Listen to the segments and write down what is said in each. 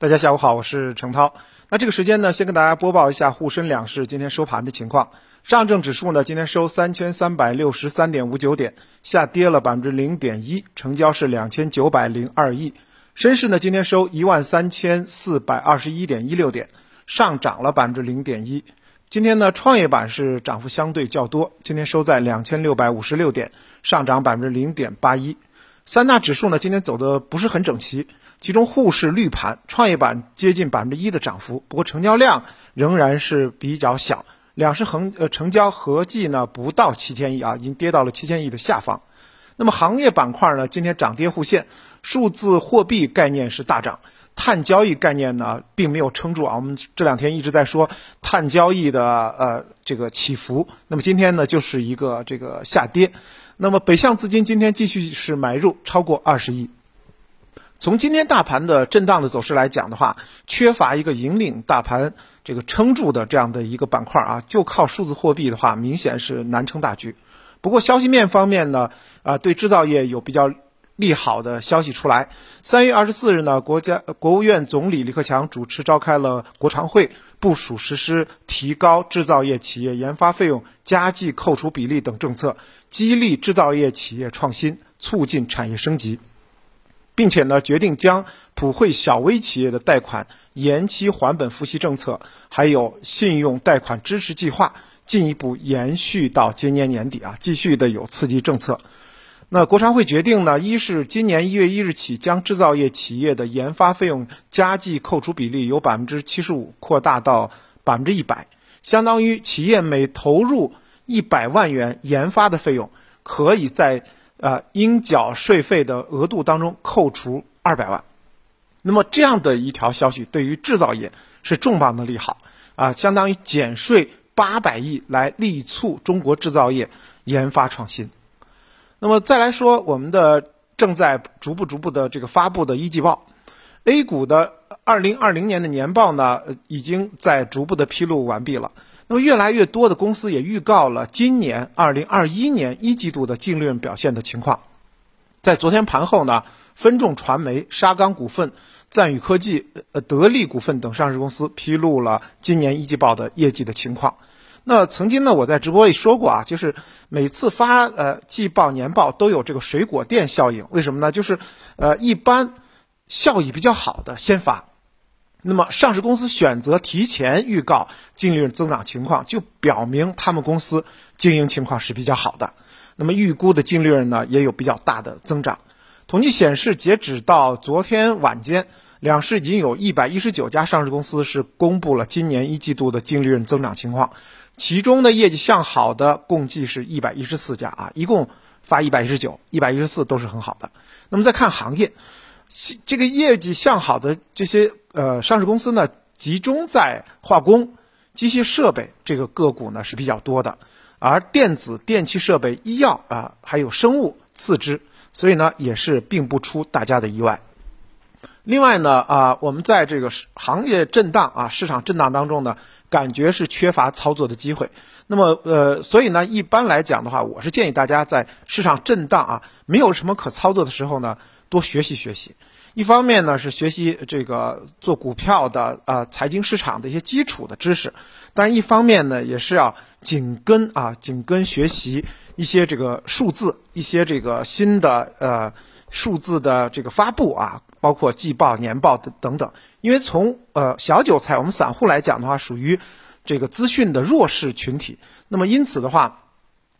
大家下午好，我是程涛。那这个时间呢，先跟大家播报一下沪深两市今天收盘的情况。上证指数呢，今天收三千三百六十三点五九点，下跌了百分之零点一，成交是两千九百零二亿。深市呢，今天收一万三千四百二十一点一六点，上涨了百分之零点一。今天呢，创业板是涨幅相对较多，今天收在两千六百五十六点，上涨百分之零点八一。三大指数呢，今天走的不是很整齐，其中沪市绿盘，创业板接近百分之一的涨幅，不过成交量仍然是比较小，两市横呃成交合计呢不到七千亿啊，已经跌到了七千亿的下方。那么行业板块呢，今天涨跌互现，数字货币概念是大涨。碳交易概念呢，并没有撑住啊。我们这两天一直在说碳交易的呃这个起伏，那么今天呢就是一个这个下跌。那么北向资金今天继续是买入超过二十亿。从今天大盘的震荡的走势来讲的话，缺乏一个引领大盘这个撑住的这样的一个板块啊，就靠数字货币的话，明显是难撑大局。不过消息面方面呢，啊对制造业有比较。利好的消息出来。三月二十四日呢，国家国务院总理李克强主持召开了国常会，部署实施提高制造业企业研发费用加计扣除比例等政策，激励制造业企业创新，促进产业升级，并且呢，决定将普惠小微企业的贷款延期还本付息政策，还有信用贷款支持计划进一步延续到今年年底啊，继续的有刺激政策。那国常会决定呢，一是今年一月一日起，将制造业企业的研发费用加计扣除比例由百分之七十五扩大到百分之一百，相当于企业每投入一百万元研发的费用，可以在呃应缴税费的额度当中扣除二百万。那么这样的一条消息对于制造业是重磅的利好啊，相当于减税八百亿来力促中国制造业研发创新。那么再来说，我们的正在逐步逐步的这个发布的一季报，A 股的二零二零年的年报呢，已经在逐步的披露完毕了。那么越来越多的公司也预告了今年二零二一年一季度的净利润表现的情况。在昨天盘后呢，分众传媒、沙钢股份、赞宇科技、呃得力股份等上市公司披露了今年一季报的业绩的情况。那曾经呢，我在直播里说过啊，就是每次发呃季报年报都有这个水果店效应，为什么呢？就是呃一般效益比较好的先发，那么上市公司选择提前预告净利润增长情况，就表明他们公司经营情况是比较好的，那么预估的净利润呢也有比较大的增长。统计显示，截止到昨天晚间，两市已经有一百一十九家上市公司是公布了今年一季度的净利润增长情况。其中的业绩向好的共计是一百一十四家啊，一共发一百一十九，一百一十四都是很好的。那么再看行业，这个业绩向好的这些呃上市公司呢，集中在化工、机械设备这个个股呢是比较多的，而电子、电气设备、医药啊还有生物次之，所以呢也是并不出大家的意外。另外呢啊，我们在这个行业震荡啊市场震荡当中呢。感觉是缺乏操作的机会，那么呃，所以呢，一般来讲的话，我是建议大家在市场震荡啊，没有什么可操作的时候呢，多学习学习。一方面呢是学习这个做股票的呃财经市场的一些基础的知识，但是一方面呢也是要紧跟啊紧跟学习一些这个数字，一些这个新的呃数字的这个发布啊。包括季报、年报等等等，因为从呃小韭菜我们散户来讲的话，属于这个资讯的弱势群体。那么因此的话，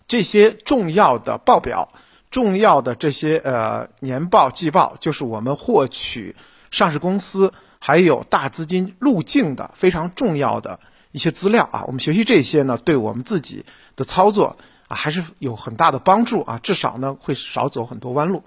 这些重要的报表、重要的这些呃年报、季报，就是我们获取上市公司还有大资金路径的非常重要的一些资料啊。我们学习这些呢，对我们自己的操作啊还是有很大的帮助啊，至少呢会少走很多弯路。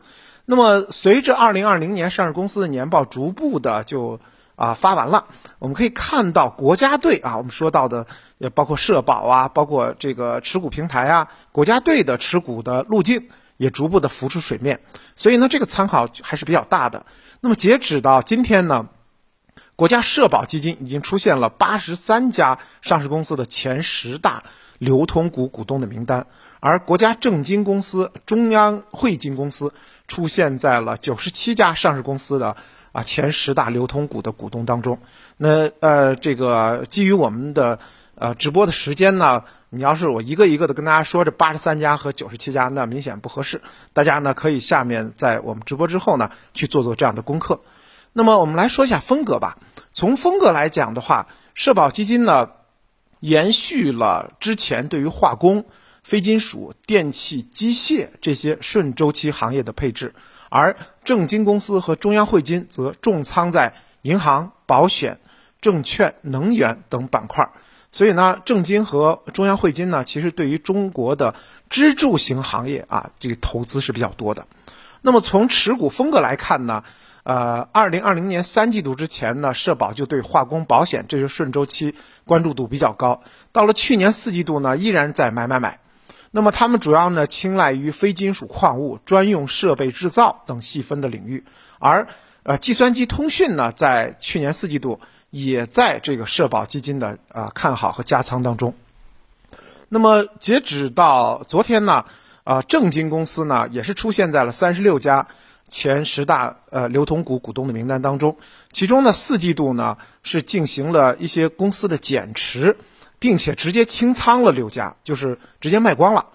那么，随着二零二零年上市公司的年报逐步的就啊发完了，我们可以看到国家队啊，我们说到的也包括社保啊，包括这个持股平台啊，国家队的持股的路径也逐步的浮出水面，所以呢，这个参考还是比较大的。那么截止到今天呢，国家社保基金已经出现了八十三家上市公司的前十大流通股股东的名单。而国家证金公司、中央汇金公司出现在了九十七家上市公司的啊前十大流通股的股东当中。那呃，这个基于我们的呃直播的时间呢，你要是我一个一个的跟大家说这八十三家和九十七家，那明显不合适。大家呢可以下面在我们直播之后呢去做做这样的功课。那么我们来说一下风格吧。从风格来讲的话，社保基金呢延续了之前对于化工。非金属、电气、机械这些顺周期行业的配置，而证金公司和中央汇金则重仓在银行、保险、证券、能源等板块。所以呢，证金和中央汇金呢，其实对于中国的支柱型行业啊，这个投资是比较多的。那么从持股风格来看呢，呃，二零二零年三季度之前呢，社保就对化工、保险这些顺周期关注度比较高。到了去年四季度呢，依然在买买买。那么，他们主要呢青睐于非金属矿物、专用设备制造等细分的领域，而呃，计算机通讯呢，在去年四季度也在这个社保基金的啊看好和加仓当中。那么，截止到昨天呢，啊，证金公司呢也是出现在了三十六家前十大呃流通股股东的名单当中，其中呢，四季度呢是进行了一些公司的减持。并且直接清仓了六家，就是直接卖光了。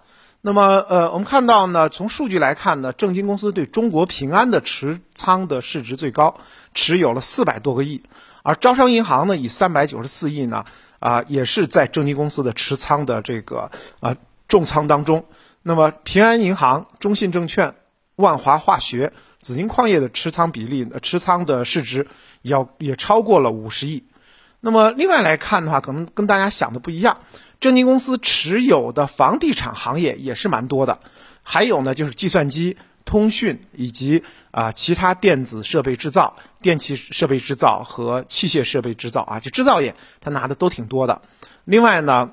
那么，呃，我们看到呢，从数据来看呢，证金公司对中国平安的持仓的市值最高，持有了四百多个亿，而招商银行呢，以三百九十四亿呢，啊，也是在证金公司的持仓的这个啊重仓当中。那么，平安银行、中信证券、万华化学、紫金矿业的持仓比例，持仓的市值要也超过了五十亿。那么另外来看的话，可能跟大家想的不一样，证金公司持有的房地产行业也是蛮多的，还有呢就是计算机、通讯以及啊其他电子设备制造、电气设备制造和器械设备制造啊，就制造业它拿的都挺多的。另外呢，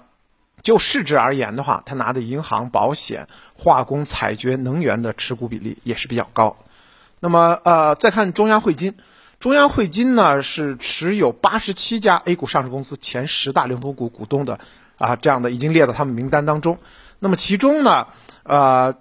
就市值而言的话，它拿的银行、保险、化工、采掘、能源的持股比例也是比较高。那么呃，再看中央汇金。中央汇金呢是持有八十七家 A 股上市公司前十大流通股股东的啊，这样的已经列到他们名单当中。那么其中呢，呃，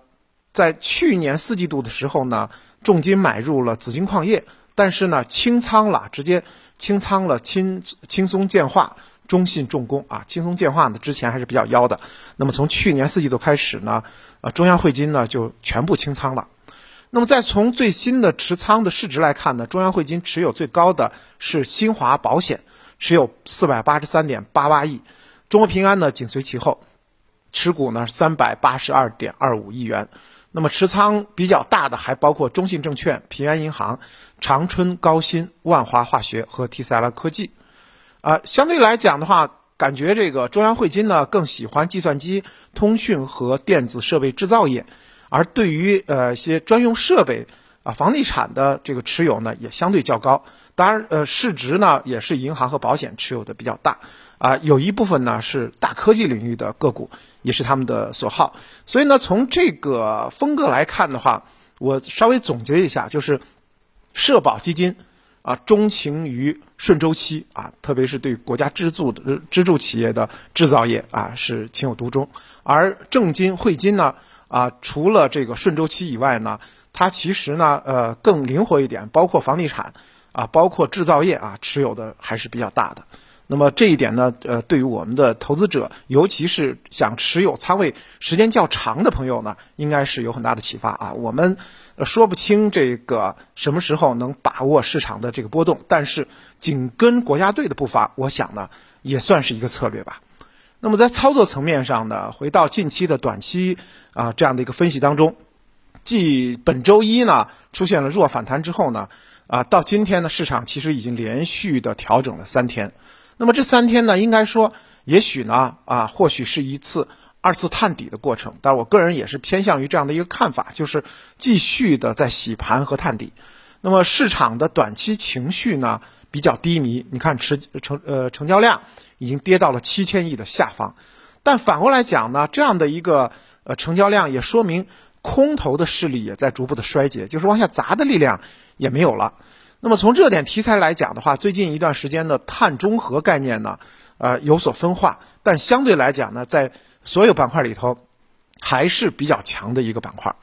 在去年四季度的时候呢，重金买入了紫金矿业，但是呢清仓了，直接清仓了轻轻松建化、中信重工啊。轻松建化呢之前还是比较妖的，那么从去年四季度开始呢，啊中央汇金呢就全部清仓了。那么，再从最新的持仓的市值来看呢，中央汇金持有最高的是新华保险，持有四百八十三点八八亿，中国平安呢紧随其后，持股呢三百八十二点二五亿元。那么持仓比较大的还包括中信证券、平安银行、长春高新、万华化学和 T 赛拉科技。啊，相对来讲的话，感觉这个中央汇金呢更喜欢计算机、通讯和电子设备制造业。而对于呃一些专用设备啊，房地产的这个持有呢，也相对较高。当然，呃，市值呢也是银行和保险持有的比较大啊，有一部分呢是大科技领域的个股，也是他们的所好。所以呢，从这个风格来看的话，我稍微总结一下，就是社保基金啊，钟情于顺周期啊，特别是对国家支柱的支柱企业的制造业啊，是情有独钟。而证金汇金呢？啊，除了这个顺周期以外呢，它其实呢，呃，更灵活一点，包括房地产，啊，包括制造业啊，持有的还是比较大的。那么这一点呢，呃，对于我们的投资者，尤其是想持有仓位时间较长的朋友呢，应该是有很大的启发啊。我们说不清这个什么时候能把握市场的这个波动，但是紧跟国家队的步伐，我想呢，也算是一个策略吧。那么在操作层面上呢，回到近期的短期啊这样的一个分析当中，继本周一呢出现了弱反弹之后呢，啊到今天呢市场其实已经连续的调整了三天。那么这三天呢，应该说也许呢啊或许是一次二次探底的过程，但是我个人也是偏向于这样的一个看法，就是继续的在洗盘和探底。那么市场的短期情绪呢比较低迷，你看持成呃成交量。已经跌到了七千亿的下方，但反过来讲呢，这样的一个呃成交量也说明空头的势力也在逐步的衰竭，就是往下砸的力量也没有了。那么从热点题材来讲的话，最近一段时间的碳中和概念呢，呃有所分化，但相对来讲呢，在所有板块里头还是比较强的一个板块。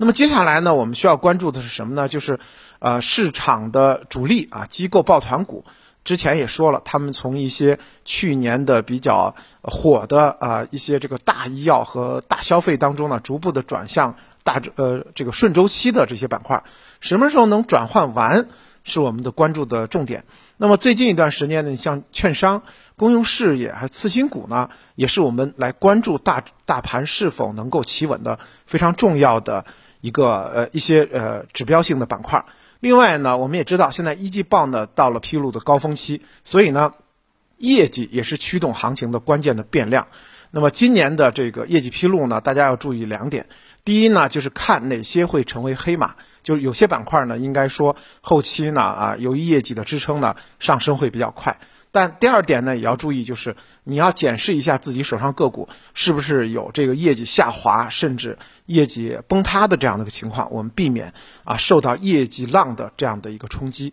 那么接下来呢，我们需要关注的是什么呢？就是呃，市场的主力啊，机构抱团股，之前也说了，他们从一些去年的比较火的啊一些这个大医药和大消费当中呢，逐步的转向大呃这个顺周期的这些板块，什么时候能转换完，是我们的关注的重点。那么最近一段时间呢，像券商、公用事业还有次新股呢，也是我们来关注大大盘是否能够企稳的非常重要的一个呃一些呃指标性的板块。另外呢，我们也知道现在一季报呢到了披露的高峰期，所以呢，业绩也是驱动行情的关键的变量。那么今年的这个业绩披露呢，大家要注意两点。第一呢，就是看哪些会成为黑马，就是有些板块呢，应该说后期呢啊，由于业绩的支撑呢，上升会比较快。但第二点呢，也要注意，就是你要检视一下自己手上个股是不是有这个业绩下滑，甚至业绩崩塌的这样的一个情况，我们避免啊受到业绩浪的这样的一个冲击。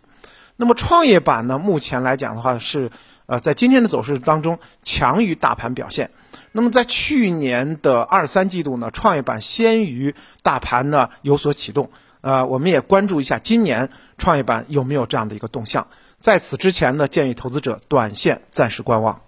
那么创业板呢，目前来讲的话是呃在今天的走势当中强于大盘表现。那么在去年的二三季度呢，创业板先于大盘呢有所启动，呃，我们也关注一下今年创业板有没有这样的一个动向。在此之前呢，建议投资者短线暂时观望。